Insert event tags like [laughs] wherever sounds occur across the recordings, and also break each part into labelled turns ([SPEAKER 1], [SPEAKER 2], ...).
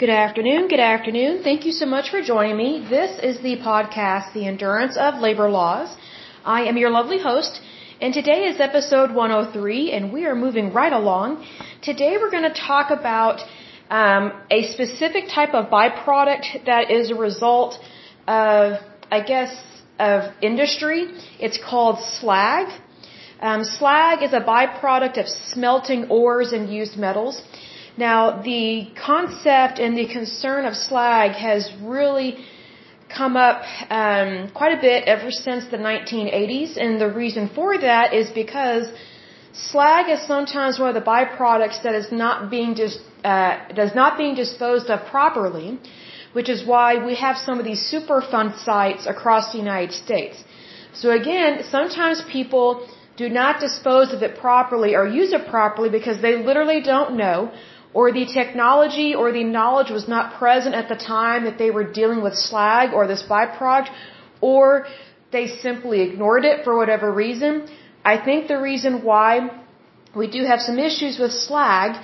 [SPEAKER 1] Good afternoon. Good afternoon. Thank you so much for joining me. This is the podcast, The Endurance of Labor Laws. I am your lovely host, and today is episode 103, and we are moving right along. Today we're going to talk about um, a specific type of byproduct that is a result of, I guess, of industry. It's called slag. Um, slag is a byproduct of smelting ores and used metals. Now, the concept and the concern of slag has really come up um, quite a bit ever since the 1980s, and the reason for that is because slag is sometimes one of the byproducts that is not being dis- uh, does not being disposed of properly, which is why we have some of these Superfund sites across the United States. So again, sometimes people do not dispose of it properly or use it properly because they literally don't know or the technology or the knowledge was not present at the time that they were dealing with slag or this byproduct, or they simply ignored it for whatever reason. I think the reason why we do have some issues with slag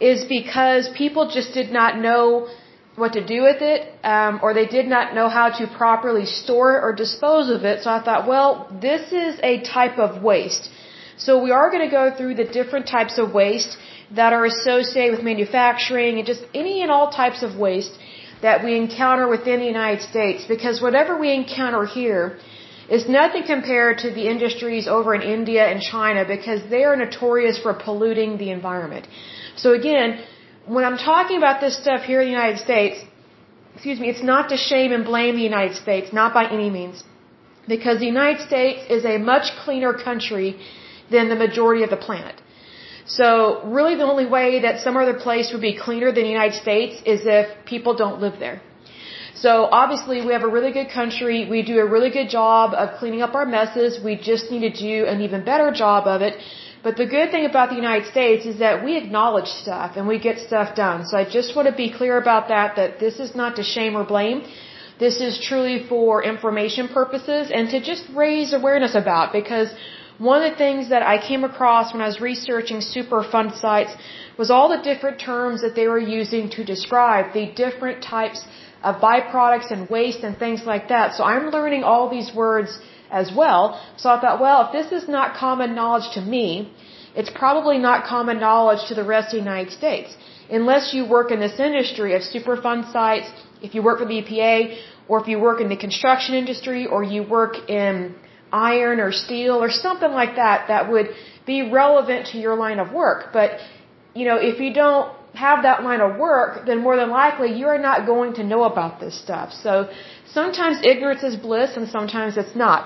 [SPEAKER 1] is because people just did not know what to do with it, um, or they did not know how to properly store it or dispose of it. So I thought, well, this is a type of waste. So we are going to go through the different types of waste that are associated with manufacturing and just any and all types of waste that we encounter within the United States because whatever we encounter here is nothing compared to the industries over in India and China because they are notorious for polluting the environment. So again, when I'm talking about this stuff here in the United States, excuse me, it's not to shame and blame the United States, not by any means. Because the United States is a much cleaner country than the majority of the planet. So really the only way that some other place would be cleaner than the United States is if people don't live there. So obviously we have a really good country. We do a really good job of cleaning up our messes. We just need to do an even better job of it. But the good thing about the United States is that we acknowledge stuff and we get stuff done. So I just want to be clear about that, that this is not to shame or blame. This is truly for information purposes and to just raise awareness about because one of the things that I came across when I was researching Superfund sites was all the different terms that they were using to describe the different types of byproducts and waste and things like that. So I'm learning all these words as well. So I thought, well, if this is not common knowledge to me, it's probably not common knowledge to the rest of the United States. Unless you work in this industry of Superfund sites, if you work for the EPA, or if you work in the construction industry, or you work in iron or steel or something like that that would be relevant to your line of work. But, you know, if you don't have that line of work, then more than likely you're not going to know about this stuff. So sometimes ignorance is bliss and sometimes it's not.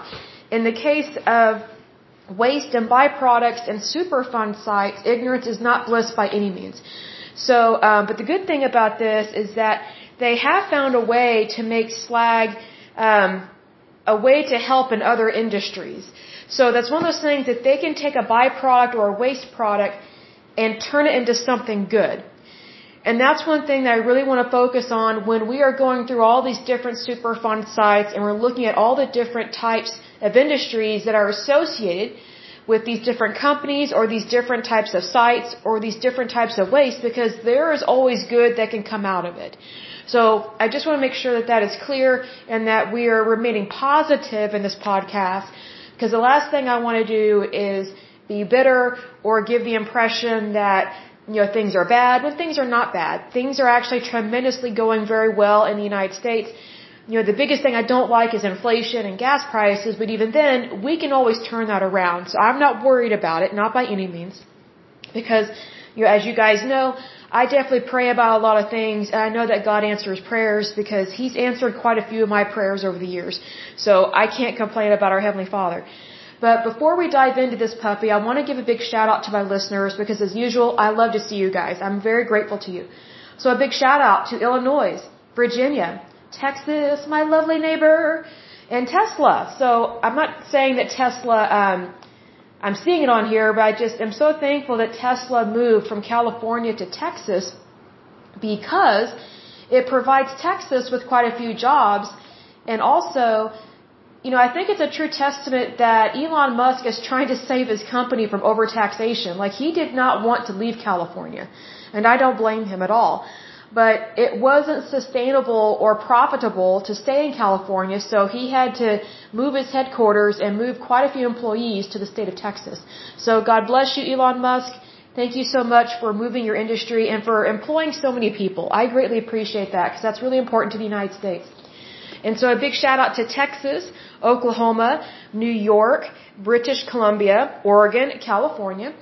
[SPEAKER 1] In the case of waste and byproducts and Superfund sites, ignorance is not bliss by any means. So, um, but the good thing about this is that they have found a way to make slag um, a way to help in other industries. So that's one of those things that they can take a byproduct or a waste product and turn it into something good. And that's one thing that I really want to focus on when we are going through all these different Superfund sites and we're looking at all the different types of industries that are associated with these different companies or these different types of sites or these different types of waste because there is always good that can come out of it. So I just want to make sure that that is clear and that we are remaining positive in this podcast because the last thing I want to do is be bitter or give the impression that you know things are bad when things are not bad. Things are actually tremendously going very well in the United States. You know, the biggest thing I don't like is inflation and gas prices, but even then, we can always turn that around. So I'm not worried about it, not by any means. Because, you know, as you guys know, I definitely pray about a lot of things, and I know that God answers prayers because He's answered quite a few of my prayers over the years. So I can't complain about our Heavenly Father. But before we dive into this puppy, I want to give a big shout out to my listeners because as usual, I love to see you guys. I'm very grateful to you. So a big shout out to Illinois, Virginia, Texas, my lovely neighbor, and Tesla. So I'm not saying that Tesla um, I'm seeing it on here, but I just am so thankful that Tesla moved from California to Texas because it provides Texas with quite a few jobs. And also, you know, I think it's a true testament that Elon Musk is trying to save his company from overtaxation. Like, he did not want to leave California. And I don't blame him at all. But it wasn't sustainable or profitable to stay in California, so he had to move his headquarters and move quite a few employees to the state of Texas. So God bless you, Elon Musk. Thank you so much for moving your industry and for employing so many people. I greatly appreciate that because that's really important to the United States. And so a big shout out to Texas, Oklahoma, New York, British Columbia, Oregon, California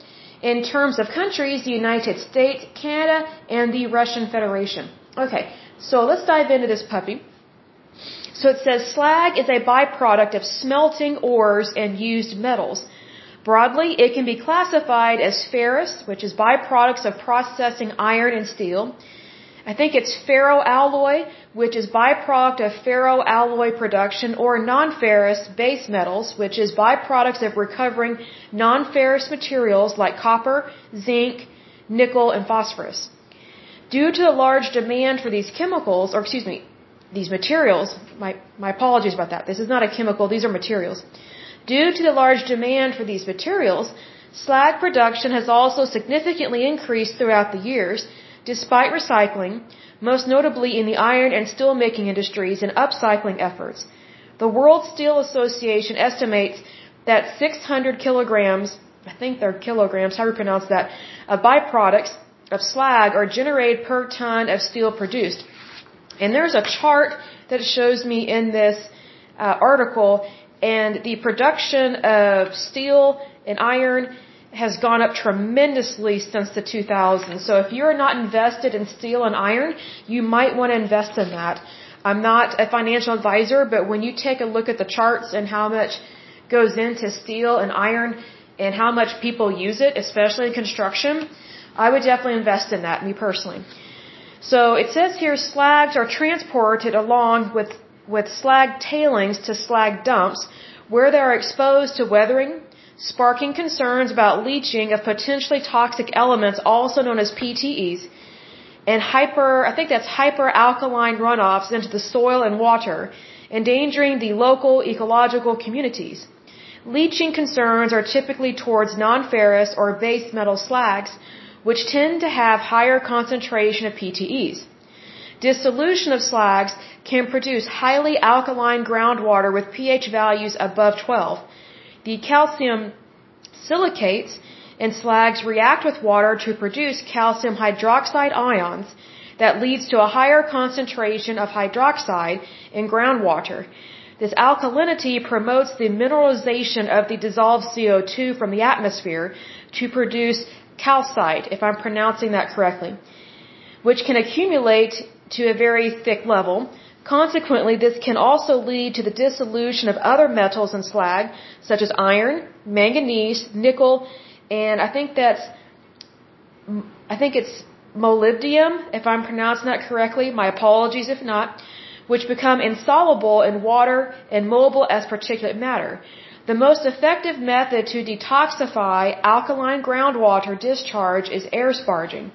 [SPEAKER 1] in terms of countries, the United States, Canada, and the Russian Federation. Okay, so let's dive into this puppy. So it says slag is a byproduct of smelting ores and used metals. Broadly, it can be classified as ferrous, which is byproducts of processing iron and steel, I think it's ferroalloy, which is byproduct of ferroalloy production, or non-ferrous base metals, which is byproducts of recovering non-ferrous materials like copper, zinc, nickel, and phosphorus. Due to the large demand for these chemicals, or excuse me, these materials, my, my apologies about that. This is not a chemical, these are materials. Due to the large demand for these materials, slag production has also significantly increased throughout the years, despite recycling, most notably in the iron and steel making industries and upcycling efforts. The World Steel Association estimates that 600 kilograms, I think they're kilograms, how do you pronounce that, of byproducts of slag are generated per ton of steel produced. And there's a chart that shows me in this uh, article, and the production of steel and iron has gone up tremendously since the 2000s. So if you're not invested in steel and iron, you might want to invest in that. I'm not a financial advisor, but when you take a look at the charts and how much goes into steel and iron and how much people use it, especially in construction, I would definitely invest in that, me personally. So it says here slags are transported along with, with slag tailings to slag dumps where they are exposed to weathering, sparking concerns about leaching of potentially toxic elements, also known as PTEs, and hyper, I think that's hyperalkaline runoffs into the soil and water, endangering the local ecological communities. Leaching concerns are typically towards non-ferrous or base metal slags, which tend to have higher concentration of PTEs. Dissolution of slags can produce highly alkaline groundwater with pH values above 12, the calcium silicates in slags react with water to produce calcium hydroxide ions that leads to a higher concentration of hydroxide in groundwater. This alkalinity promotes the mineralization of the dissolved CO2 from the atmosphere to produce calcite, if I'm pronouncing that correctly, which can accumulate to a very thick level Consequently, this can also lead to the dissolution of other metals in slag, such as iron, manganese, nickel, and I think that's, I think it's molybdenum, if I'm pronouncing that correctly. My apologies if not, which become insoluble in water and mobile as particulate matter. The most effective method to detoxify alkaline groundwater discharge is air sparging.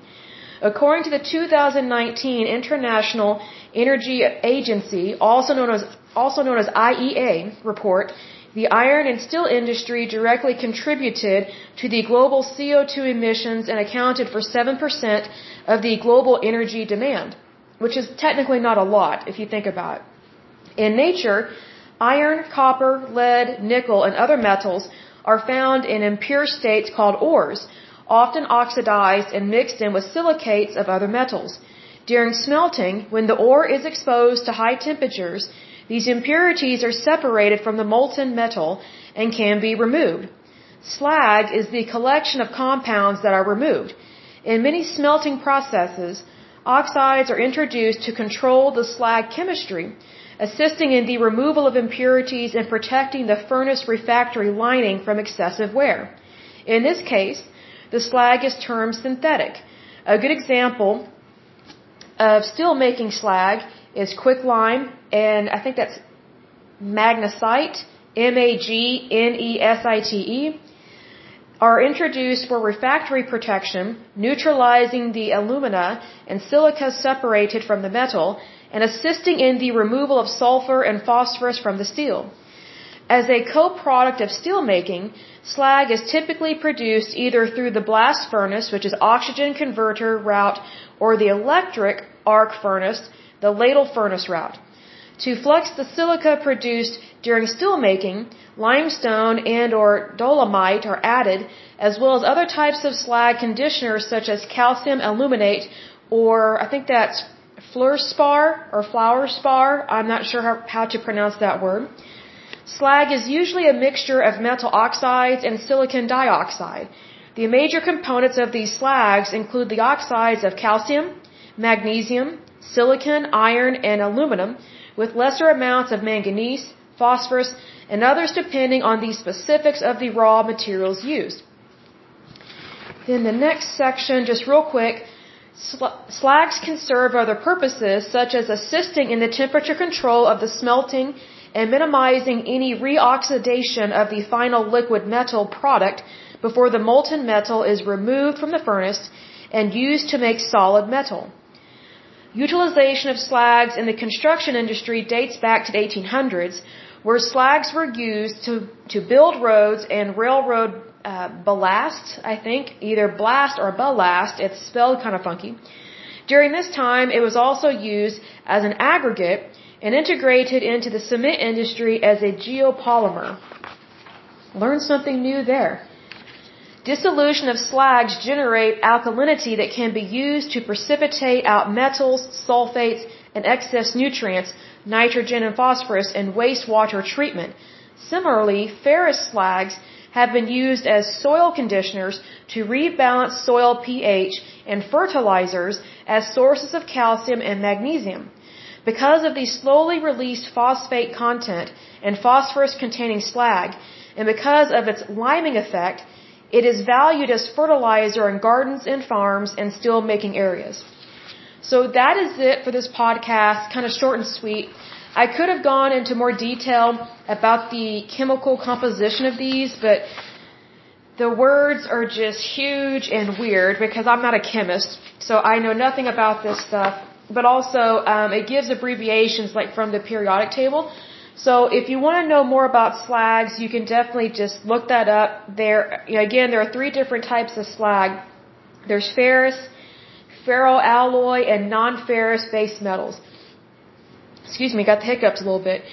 [SPEAKER 1] According to the 2019 International Energy Agency, also known as also known as IEA report, the iron and steel industry directly contributed to the global CO2 emissions and accounted for 7% of the global energy demand, which is technically not a lot if you think about it. In nature, iron, copper, lead, nickel, and other metals are found in impure states called ores, often oxidized and mixed in with silicates of other metals. During smelting, when the ore is exposed to high temperatures, these impurities are separated from the molten metal and can be removed. Slag is the collection of compounds that are removed. In many smelting processes, oxides are introduced to control the slag chemistry, assisting in the removal of impurities and protecting the furnace refractory lining from excessive wear. In this case, the slag is termed synthetic. A good example of steel making slag is quicklime, and I think that's magnesite, M-A-G-N-E-S-I-T-E, are introduced for refractory protection, neutralizing the alumina and silica separated from the metal, and assisting in the removal of sulfur and phosphorus from the steel. As a co-product of steelmaking, slag is typically produced either through the blast furnace, which is oxygen converter route, or the electric arc furnace, the ladle furnace route. To flux the silica produced during steelmaking, limestone and or dolomite are added, as well as other types of slag conditioners such as calcium aluminate or I think that's fluorspar or flower spar. I'm not sure how, how to pronounce that word. Slag is usually a mixture of metal oxides and silicon dioxide. The major components of these slags include the oxides of calcium, magnesium, silicon, iron, and aluminum, with lesser amounts of manganese, phosphorus, and others depending on the specifics of the raw materials used. Then the next section, just real quick, slags can serve other purposes such as assisting in the temperature control of the smelting and minimizing any reoxidation of the final liquid metal product before the molten metal is removed from the furnace and used to make solid metal. Utilization of slags in the construction industry dates back to the 1800s, where slags were used to, to build roads and railroad uh, ballast, I think, either blast or ballast. It's spelled kind of funky. During this time, it was also used as an aggregate and integrated into the cement industry as a geopolymer. Learn something new there. Dissolution of slags generate alkalinity that can be used to precipitate out metals, sulfates, and excess nutrients, nitrogen and phosphorus, in wastewater treatment. Similarly, ferrous slags have been used as soil conditioners to rebalance soil pH and fertilizers as sources of calcium and magnesium. Because of the slowly released phosphate content and phosphorus containing slag, and because of its liming effect, it is valued as fertilizer in gardens and farms and steel making areas. So that is it for this podcast, kind of short and sweet. I could have gone into more detail about the chemical composition of these, but the words are just huge and weird because I'm not a chemist, so I know nothing about this stuff. But also, um, it gives abbreviations like from the periodic table. So if you want to know more about slags, you can definitely just look that up. There, again, there are three different types of slag. There's ferrous, ferroalloy, and non-ferrous base metals. Excuse me, got the hiccups a little bit.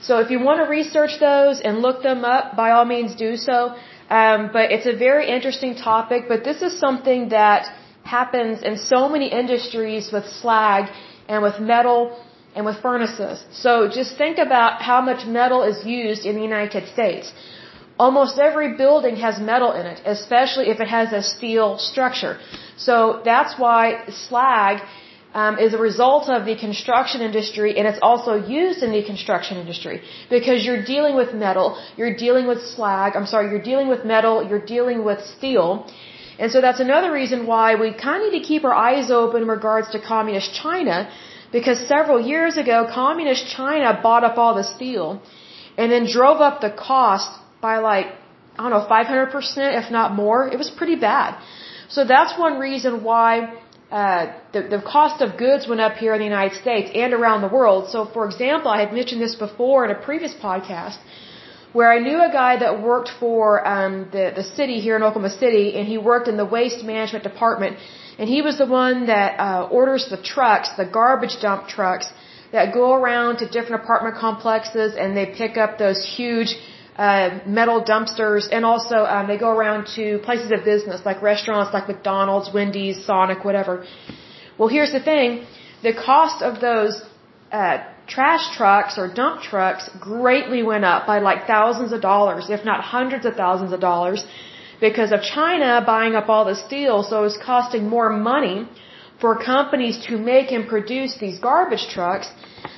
[SPEAKER 1] So if you want to research those and look them up, by all means do so. Um, but it's a very interesting topic. But this is something that happens in so many industries with slag and with metal and with furnaces. So just think about how much metal is used in the United States. Almost every building has metal in it, especially if it has a steel structure. So that's why slag um, is a result of the construction industry and it's also used in the construction industry because you're dealing with metal, you're dealing with slag, I'm sorry, you're dealing with metal, you're dealing with steel. And so that's another reason why we kind of need to keep our eyes open in regards to communist China because several years ago, communist China bought up all the steel and then drove up the cost by like, I don't know, 500%, if not more. It was pretty bad. So that's one reason why uh, the, the cost of goods went up here in the United States and around the world. So, for example, I had mentioned this before in a previous podcast where I knew a guy that worked for um, the, the city here in Oklahoma City, and he worked in the waste management department and he was the one that uh, orders the trucks, the garbage dump trucks that go around to different apartment complexes and they pick up those huge uh, metal dumpsters and also um, they go around to places of business like restaurants like McDonald's, Wendy's, Sonic, whatever. Well, here's the thing. The cost of those uh, trash trucks or dump trucks greatly went up by like thousands of dollars, if not hundreds of thousands of dollars because of China buying up all the steel, so it's costing more money for companies to make and produce these garbage trucks,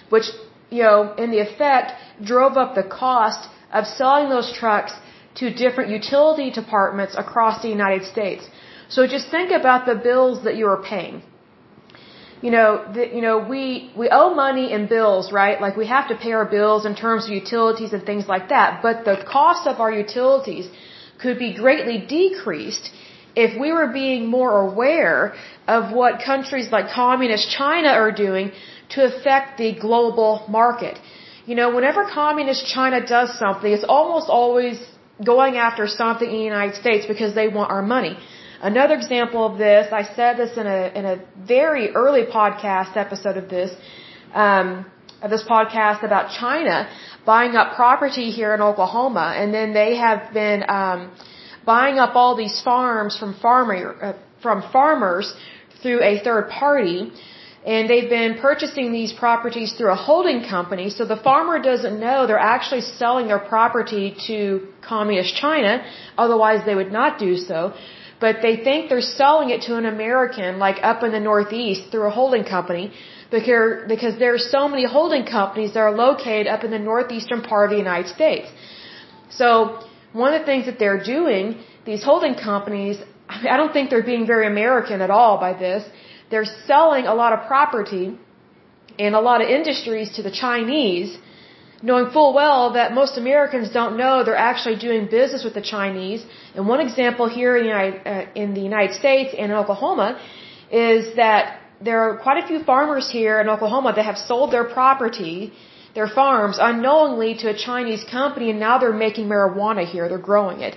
[SPEAKER 1] which, you know, in the effect drove up the cost of selling those trucks to different utility departments across the United States. So just think about the bills that you are paying. You know, the, you know, we we owe money in bills, right? Like we have to pay our bills in terms of utilities and things like that. But the cost of our utilities could be greatly decreased if we were being more aware of what countries like communist China are doing to affect the global market. you know, whenever communist China does something, it's almost always going after something in the United States because they want our money. Another example of this, I said this in a in a very early podcast episode of this, um, this podcast about China buying up property here in Oklahoma, and then they have been um, buying up all these farms from farmer uh, from farmers through a third party and they've been purchasing these properties through a holding company. So the farmer doesn't know they're actually selling their property to communist China. Otherwise they would not do so. But they think they're selling it to an American, like up in the Northeast through a holding company. Because, there are so many holding companies that are located up in the northeastern part of the United States. So one of the things that they're doing, these holding companies, I don't think they're being very American at all by this they're selling a lot of property and a lot of industries to the Chinese, knowing full well that most Americans don't know they're actually doing business with the Chinese. And one example here in the United, uh, in the United States and in Oklahoma is that there are quite a few farmers here in Oklahoma that have sold their property, their farms, unknowingly to a Chinese company, and now they're making marijuana here. They're growing it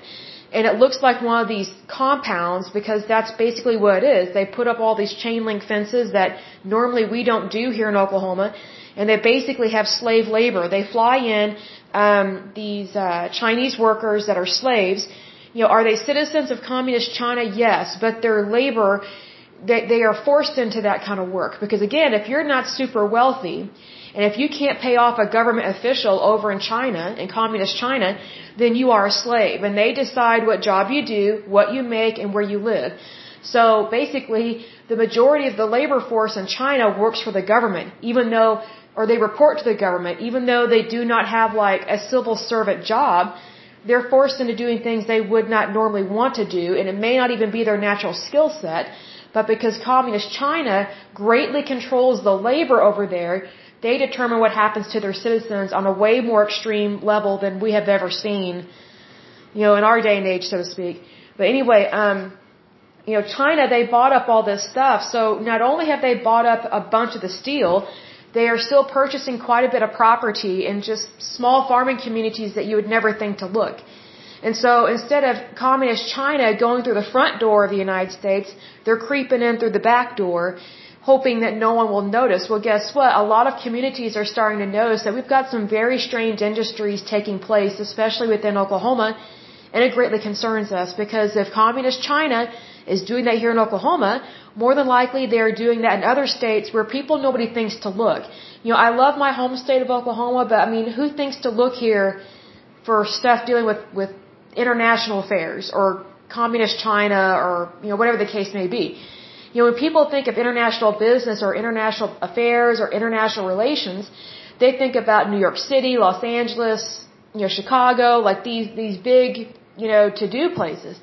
[SPEAKER 1] and it looks like one of these compounds because that's basically what it is. They put up all these chain link fences that normally we don't do here in Oklahoma, and they basically have slave labor. They fly in um, these uh, Chinese workers that are slaves. You know, are they citizens of communist China? Yes, but their labor, they, they are forced into that kind of work because again, if you're not super wealthy and if you can't pay off a government official over in China, in communist China, then you are a slave. And they decide what job you do, what you make, and where you live. So basically, the majority of the labor force in China works for the government, even though, or they report to the government, even though they do not have like a civil servant job, they're forced into doing things they would not normally want to do, and it may not even be their natural skill set, but because communist China greatly controls the labor over there, they determine what happens to their citizens on a way more extreme level than we have ever seen, you know, in our day and age, so to speak. But anyway, um, you know, China, they bought up all this stuff. So not only have they bought up a bunch of the steel, they are still purchasing quite a bit of property in just small farming communities that you would never think to look. And so instead of communist China going through the front door of the United States, they're creeping in through the back door hoping that no one will notice. Well, guess what? A lot of communities are starting to notice that we've got some very strange industries taking place, especially within Oklahoma, and it greatly concerns us because if communist China is doing that here in Oklahoma, more than likely they are doing that in other states where people nobody thinks to look. You know, I love my home state of Oklahoma, but I mean, who thinks to look here for stuff dealing with with international affairs or communist China or you know whatever the case may be. You know, when people think of international business or international affairs or international relations, they think about New York City, Los Angeles, you know, Chicago, like these, these big, you know, to-do places.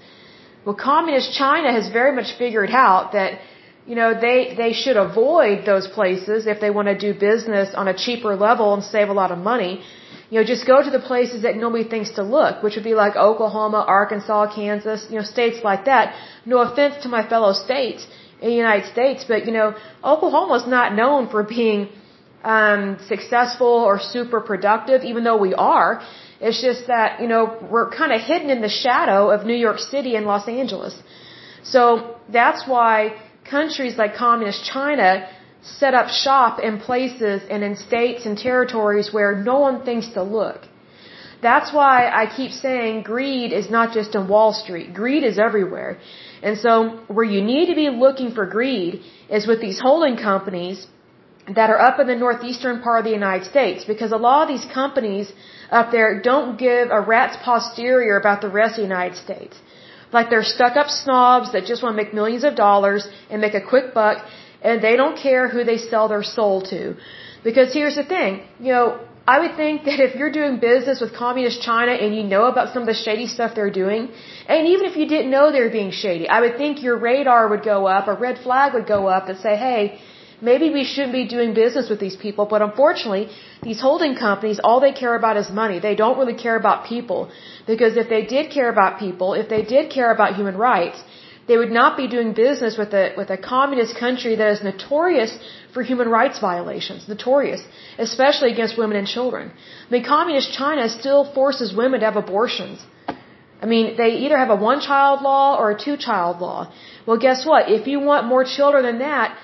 [SPEAKER 1] Well, communist China has very much figured out that, you know, they, they should avoid those places if they want to do business on a cheaper level and save a lot of money. You know, just go to the places that nobody thinks to look, which would be like Oklahoma, Arkansas, Kansas, you know, states like that. No offense to my fellow states in the United States, but you know, Oklahoma is not known for being um, successful or super productive, even though we are. It's just that you know we're kind of hidden in the shadow of New York City and Los Angeles. So that's why countries like communist China set up shop in places and in states and territories where no one thinks to look. That's why I keep saying greed is not just in Wall Street. Greed is everywhere. And so where you need to be looking for greed is with these holding companies that are up in the northeastern part of the United States because a lot of these companies up there don't give a rat's posterior about the rest of the United States. Like they're stuck up snobs that just want to make millions of dollars and make a quick buck and they don't care who they sell their soul to. Because here's the thing, you know, I would think that if you're doing business with communist China and you know about some of the shady stuff they're doing, and even if you didn't know they were being shady, I would think your radar would go up, a red flag would go up and say, hey, maybe we shouldn't be doing business with these people. But unfortunately, these holding companies, all they care about is money. They don't really care about people. Because if they did care about people, if they did care about human rights, they would not be doing business with a with a communist country that is notorious for human rights violations, notorious, especially against women and children. I mean, communist China still forces women to have abortions. I mean, they either have a one-child law or a two-child law. Well, guess what? If you want more children than that,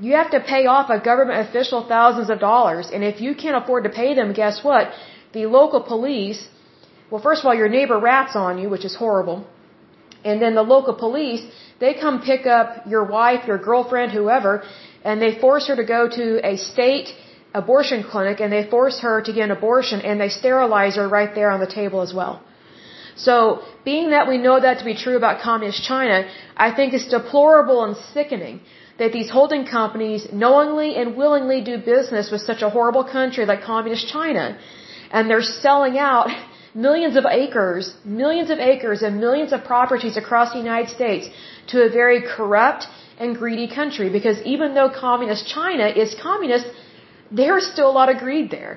[SPEAKER 1] you have to pay off a government official thousands of dollars. And if you can't afford to pay them, guess what? The local police, well, first of all, your neighbor rats on you, which is horrible. And then the local police, they come pick up your wife, your girlfriend, whoever, and they force her to go to a state abortion clinic and they force her to get an abortion and they sterilize her right there on the table as well. So, being that we know that to be true about communist China, I think it's deplorable and sickening that these holding companies knowingly and willingly do business with such a horrible country like communist China. And they're selling out millions of acres, millions of acres and millions of properties across the United States to a very corrupt and greedy country because even though communist China is communist, there's still a lot of greed there.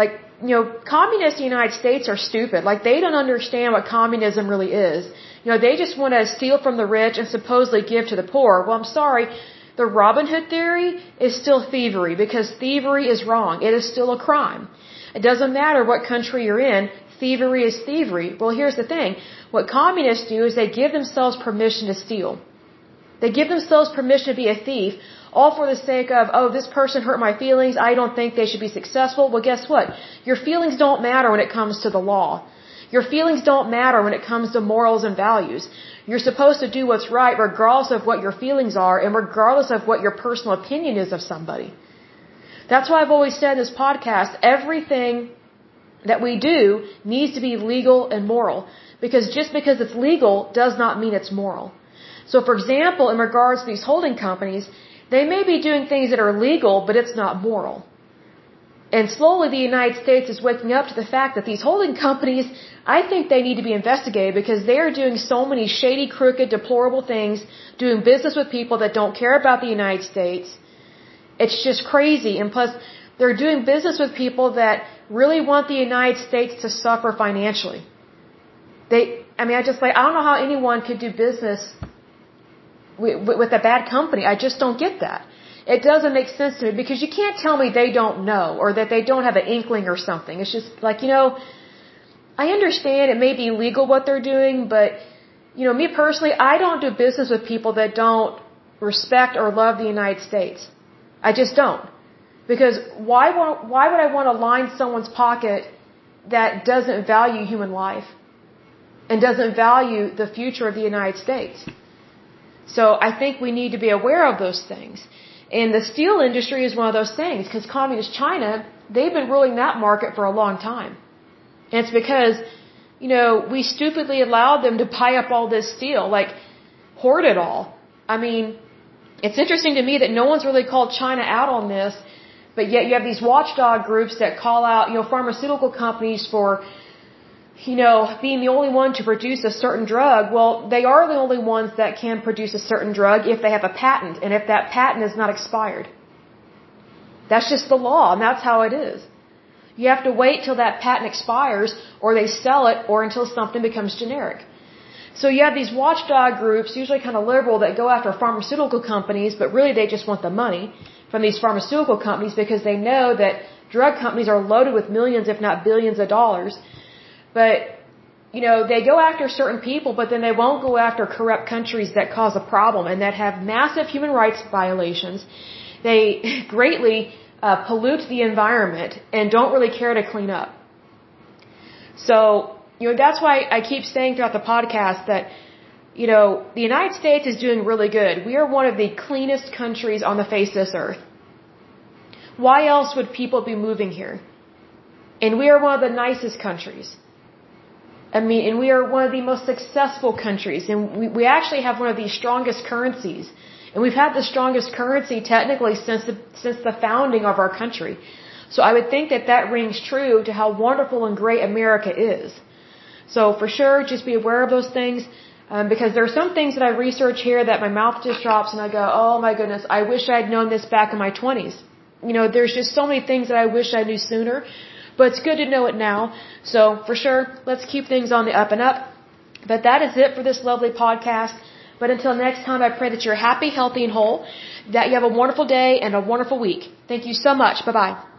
[SPEAKER 1] Like, you know, communists in the United States are stupid. Like, they don't understand what communism really is. You know, they just want to steal from the rich and supposedly give to the poor. Well, I'm sorry. The Robin Hood theory is still thievery because thievery is wrong. It is still a crime. It doesn't matter what country you're in. Thievery is thievery. Well, here's the thing. What communists do is they give themselves permission to steal. They give themselves permission to be a thief all for the sake of, oh, this person hurt my feelings, I don't think they should be successful. Well, guess what? Your feelings don't matter when it comes to the law. Your feelings don't matter when it comes to morals and values. You're supposed to do what's right regardless of what your feelings are and regardless of what your personal opinion is of somebody. That's why I've always said in this podcast, everything that we do needs to be legal and moral. Because just because it's legal does not mean it's moral. So for example, in regards to these holding companies, they may be doing things that are legal, but it's not moral. And slowly the United States is waking up to the fact that these holding companies, I think they need to be investigated because they are doing so many shady, crooked, deplorable things, doing business with people that don't care about the United States. It's just crazy. And plus, they're doing business with people that really want the United States to suffer financially. They, I mean, I just like, I don't know how anyone could do business with a bad company. I just don't get that. It doesn't make sense to me because you can't tell me they don't know or that they don't have an inkling or something. It's just like, you know, I understand it may be legal what they're doing, but, you know, me personally, I don't do business with people that don't respect or love the United States. I just don't. Because why, why would I want to line someone's pocket that doesn't value human life and doesn't value the future of the United States? So I think we need to be aware of those things. And the steel industry is one of those things because communist China, they've been ruling that market for a long time. And it's because, you know, we stupidly allowed them to buy up all this steel, like hoard it all. I mean, it's interesting to me that no one's really called China out on this, but yet you have these watchdog groups that call out, you know, pharmaceutical companies for you know, being the only one to produce a certain drug, well, they are the only ones that can produce a certain drug if they have a patent and if that patent is not expired. That's just the law and that's how it is. You have to wait till that patent expires or they sell it or until something becomes generic. So you have these watchdog groups, usually kind of liberal, that go after pharmaceutical companies, but really they just want the money from these pharmaceutical companies because they know that drug companies are loaded with millions, if not billions of dollars but, you know, they go after certain people, but then they won't go after corrupt countries that cause a problem and that have massive human rights violations. They [laughs] greatly uh, pollute the environment and don't really care to clean up. So, you know, that's why I keep saying throughout the podcast that, you know, the United States is doing really good. We are one of the cleanest countries on the face of this earth. Why else would people be moving here? And we are one of the nicest countries. I mean, and we are one of the most successful countries, and we, we actually have one of the strongest currencies. And we've had the strongest currency technically since the, since the founding of our country. So I would think that that rings true to how wonderful and great America is. So for sure, just be aware of those things. Um, because there are some things that I research here that my mouth just drops and I go, oh my goodness, I wish I'd known this back in my 20s. You know, there's just so many things that I wish I knew sooner. But it's good to know it now. So for sure, let's keep things on the up and up. But that is it for this lovely podcast. But until next time, I pray that you're happy, healthy, and whole, that you have a wonderful day and a wonderful week. Thank you so much. Bye bye.